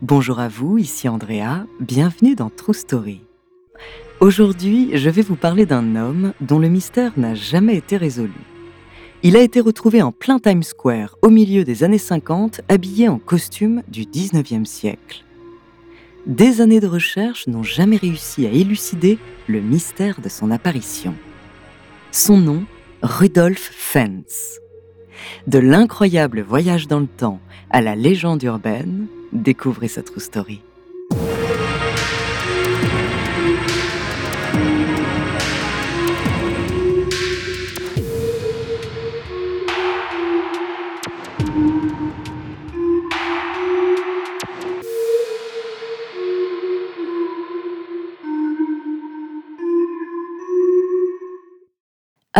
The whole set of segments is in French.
Bonjour à vous, ici Andrea, bienvenue dans True Story. Aujourd'hui, je vais vous parler d'un homme dont le mystère n'a jamais été résolu. Il a été retrouvé en plein Times Square au milieu des années 50, habillé en costume du 19e siècle. Des années de recherche n'ont jamais réussi à élucider le mystère de son apparition. Son nom, Rudolf Fentz. De l'incroyable voyage dans le temps à la légende urbaine, découvrez sa true story.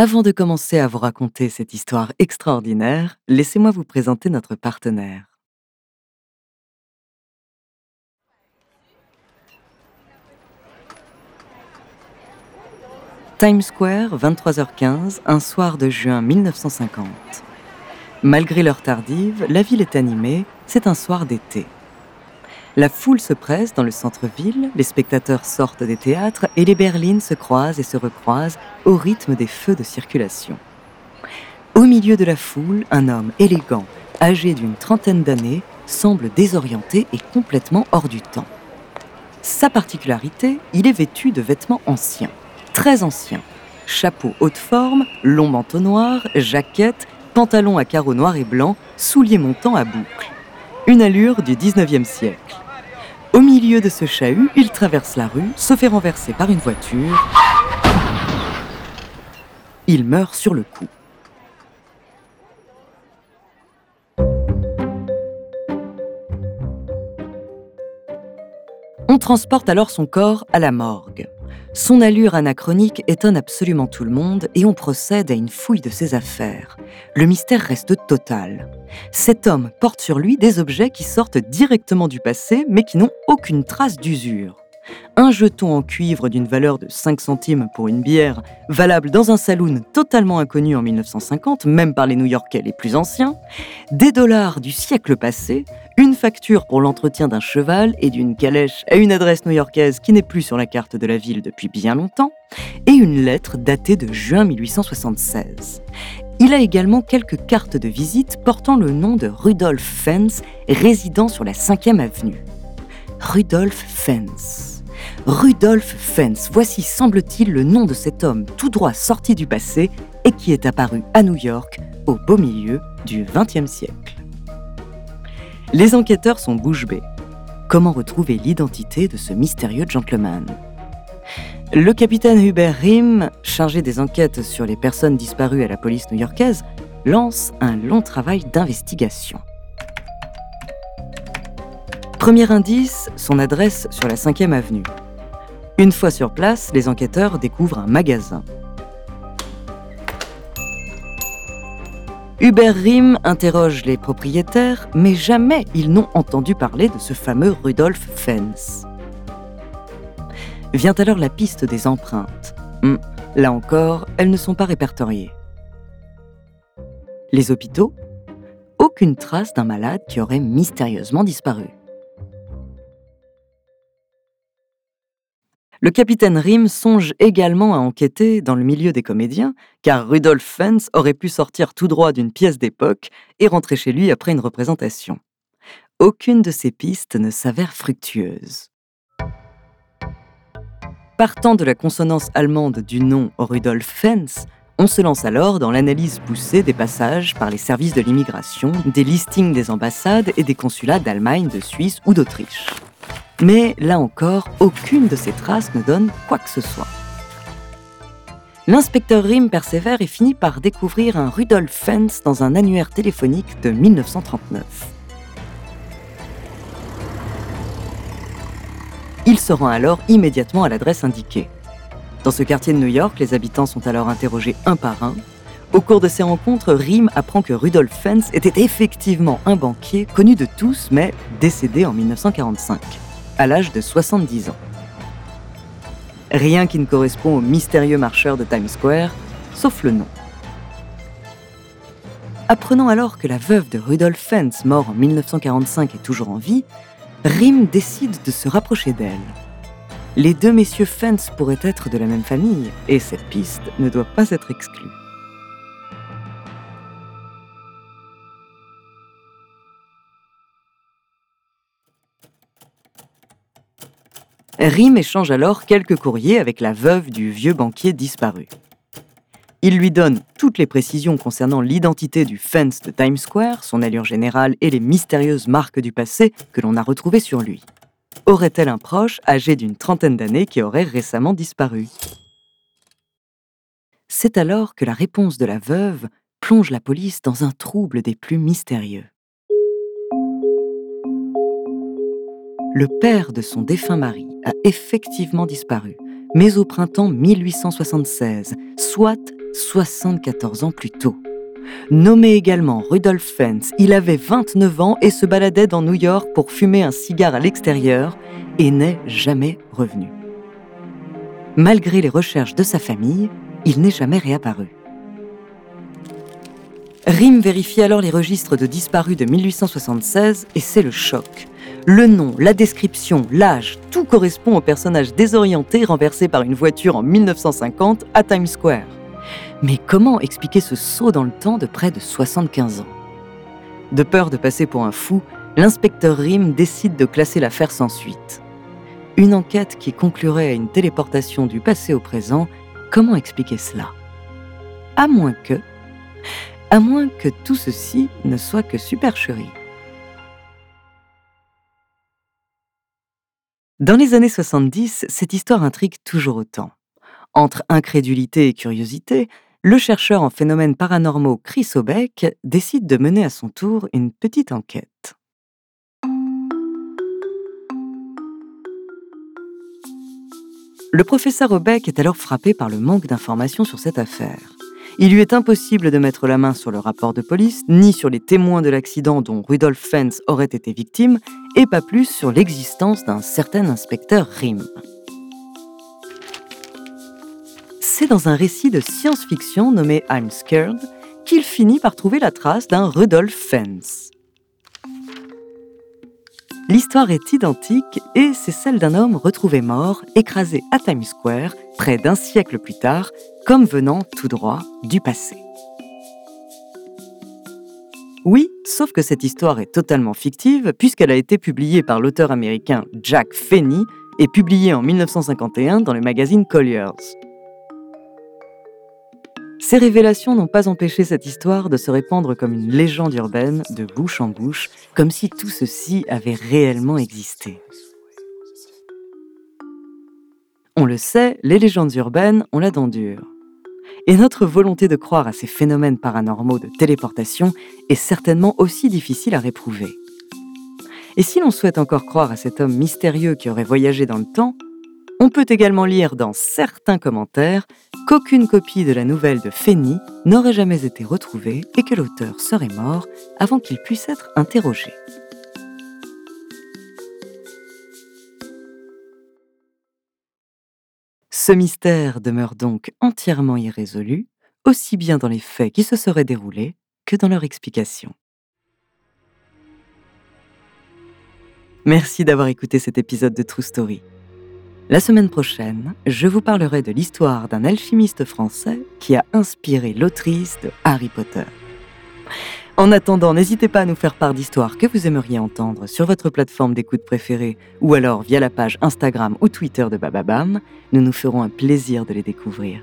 Avant de commencer à vous raconter cette histoire extraordinaire, laissez-moi vous présenter notre partenaire. Times Square, 23h15, un soir de juin 1950. Malgré l'heure tardive, la ville est animée, c'est un soir d'été. La foule se presse dans le centre-ville, les spectateurs sortent des théâtres et les berlines se croisent et se recroisent au rythme des feux de circulation. Au milieu de la foule, un homme élégant, âgé d'une trentaine d'années, semble désorienté et complètement hors du temps. Sa particularité, il est vêtu de vêtements anciens très ancien. Chapeau haute forme, long manteau noir, jaquette, pantalon à carreaux noirs et blancs, souliers montants à boucles. Une allure du 19e siècle. Au milieu de ce chahut, il traverse la rue, se fait renverser par une voiture. Il meurt sur le coup. On transporte alors son corps à la morgue. Son allure anachronique étonne absolument tout le monde et on procède à une fouille de ses affaires. Le mystère reste total. Cet homme porte sur lui des objets qui sortent directement du passé mais qui n'ont aucune trace d'usure. Un jeton en cuivre d'une valeur de 5 centimes pour une bière, valable dans un saloon totalement inconnu en 1950, même par les New-Yorkais les plus anciens, des dollars du siècle passé, une facture pour l'entretien d'un cheval et d'une calèche à une adresse new-yorkaise qui n'est plus sur la carte de la ville depuis bien longtemps, et une lettre datée de juin 1876. Il a également quelques cartes de visite portant le nom de Rudolf Fens, résidant sur la 5e avenue. Rudolf Fens. Rudolf Fens, voici semble-t-il le nom de cet homme tout droit sorti du passé et qui est apparu à New York au beau milieu du XXe siècle. Les enquêteurs sont bouche bée. Comment retrouver l'identité de ce mystérieux gentleman? Le capitaine Hubert Rim, chargé des enquêtes sur les personnes disparues à la police new-yorkaise, lance un long travail d'investigation. Premier indice, son adresse sur la 5e avenue. Une fois sur place, les enquêteurs découvrent un magasin. Hubert Rim interroge les propriétaires, mais jamais ils n'ont entendu parler de ce fameux Rudolf Fens. Vient alors la piste des empreintes. Hum, là encore, elles ne sont pas répertoriées. Les hôpitaux Aucune trace d'un malade qui aurait mystérieusement disparu. Le capitaine Rim songe également à enquêter dans le milieu des comédiens, car Rudolf Fens aurait pu sortir tout droit d'une pièce d'époque et rentrer chez lui après une représentation. Aucune de ces pistes ne s'avère fructueuse. Partant de la consonance allemande du nom Rudolf Fens, on se lance alors dans l'analyse poussée des passages par les services de l'immigration, des listings des ambassades et des consulats d'Allemagne, de Suisse ou d'Autriche. Mais là encore, aucune de ces traces ne donne quoi que ce soit. L'inspecteur Rim persévère et finit par découvrir un Rudolf Fens dans un annuaire téléphonique de 1939. Il se rend alors immédiatement à l'adresse indiquée. Dans ce quartier de New York, les habitants sont alors interrogés un par un. Au cours de ces rencontres, Rim apprend que Rudolf Fens était effectivement un banquier connu de tous, mais décédé en 1945 à l'âge de 70 ans. Rien qui ne correspond au mystérieux marcheur de Times Square, sauf le nom. Apprenant alors que la veuve de Rudolf Fentz, mort en 1945, est toujours en vie, Rim décide de se rapprocher d'elle. Les deux messieurs Fence pourraient être de la même famille, et cette piste ne doit pas être exclue. Rim échange alors quelques courriers avec la veuve du vieux banquier disparu. Il lui donne toutes les précisions concernant l'identité du fence de Times Square, son allure générale et les mystérieuses marques du passé que l'on a retrouvées sur lui. Aurait-elle un proche âgé d'une trentaine d'années qui aurait récemment disparu? C'est alors que la réponse de la veuve plonge la police dans un trouble des plus mystérieux. Le père de son défunt mari a effectivement disparu, mais au printemps 1876, soit 74 ans plus tôt. Nommé également Rudolf Fentz, il avait 29 ans et se baladait dans New York pour fumer un cigare à l'extérieur et n'est jamais revenu. Malgré les recherches de sa famille, il n'est jamais réapparu. Rim vérifie alors les registres de disparus de 1876 et c'est le choc. Le nom, la description, l'âge, tout correspond au personnage désorienté renversé par une voiture en 1950 à Times Square. Mais comment expliquer ce saut dans le temps de près de 75 ans? De peur de passer pour un fou, l'inspecteur Rim décide de classer l'affaire sans suite. Une enquête qui conclurait à une téléportation du passé au présent, comment expliquer cela? À moins que... À moins que tout ceci ne soit que supercherie. Dans les années 70, cette histoire intrigue toujours autant. Entre incrédulité et curiosité, le chercheur en phénomènes paranormaux Chris Obeck décide de mener à son tour une petite enquête. Le professeur Obeck est alors frappé par le manque d'informations sur cette affaire. Il lui est impossible de mettre la main sur le rapport de police, ni sur les témoins de l'accident dont Rudolf Fentz aurait été victime, et pas plus sur l'existence d'un certain inspecteur Rim. C'est dans un récit de science-fiction nommé I'm Scared qu'il finit par trouver la trace d'un Rudolf Fentz. L'histoire est identique et c'est celle d'un homme retrouvé mort, écrasé à Times Square, près d'un siècle plus tard, comme venant tout droit du passé. Oui, sauf que cette histoire est totalement fictive puisqu'elle a été publiée par l'auteur américain Jack Fenney et publiée en 1951 dans le magazine Collier's. Ces révélations n'ont pas empêché cette histoire de se répandre comme une légende urbaine de bouche en bouche, comme si tout ceci avait réellement existé. On le sait, les légendes urbaines ont la dent dure. Et notre volonté de croire à ces phénomènes paranormaux de téléportation est certainement aussi difficile à réprouver. Et si l'on souhaite encore croire à cet homme mystérieux qui aurait voyagé dans le temps, on peut également lire dans certains commentaires qu'aucune copie de la nouvelle de Feni n'aurait jamais été retrouvée et que l'auteur serait mort avant qu'il puisse être interrogé. Ce mystère demeure donc entièrement irrésolu, aussi bien dans les faits qui se seraient déroulés que dans leur explication. Merci d'avoir écouté cet épisode de True Story. La semaine prochaine, je vous parlerai de l'histoire d'un alchimiste français qui a inspiré l'autrice de Harry Potter. En attendant, n'hésitez pas à nous faire part d'histoires que vous aimeriez entendre sur votre plateforme d'écoute préférée ou alors via la page Instagram ou Twitter de Bababam. Nous nous ferons un plaisir de les découvrir.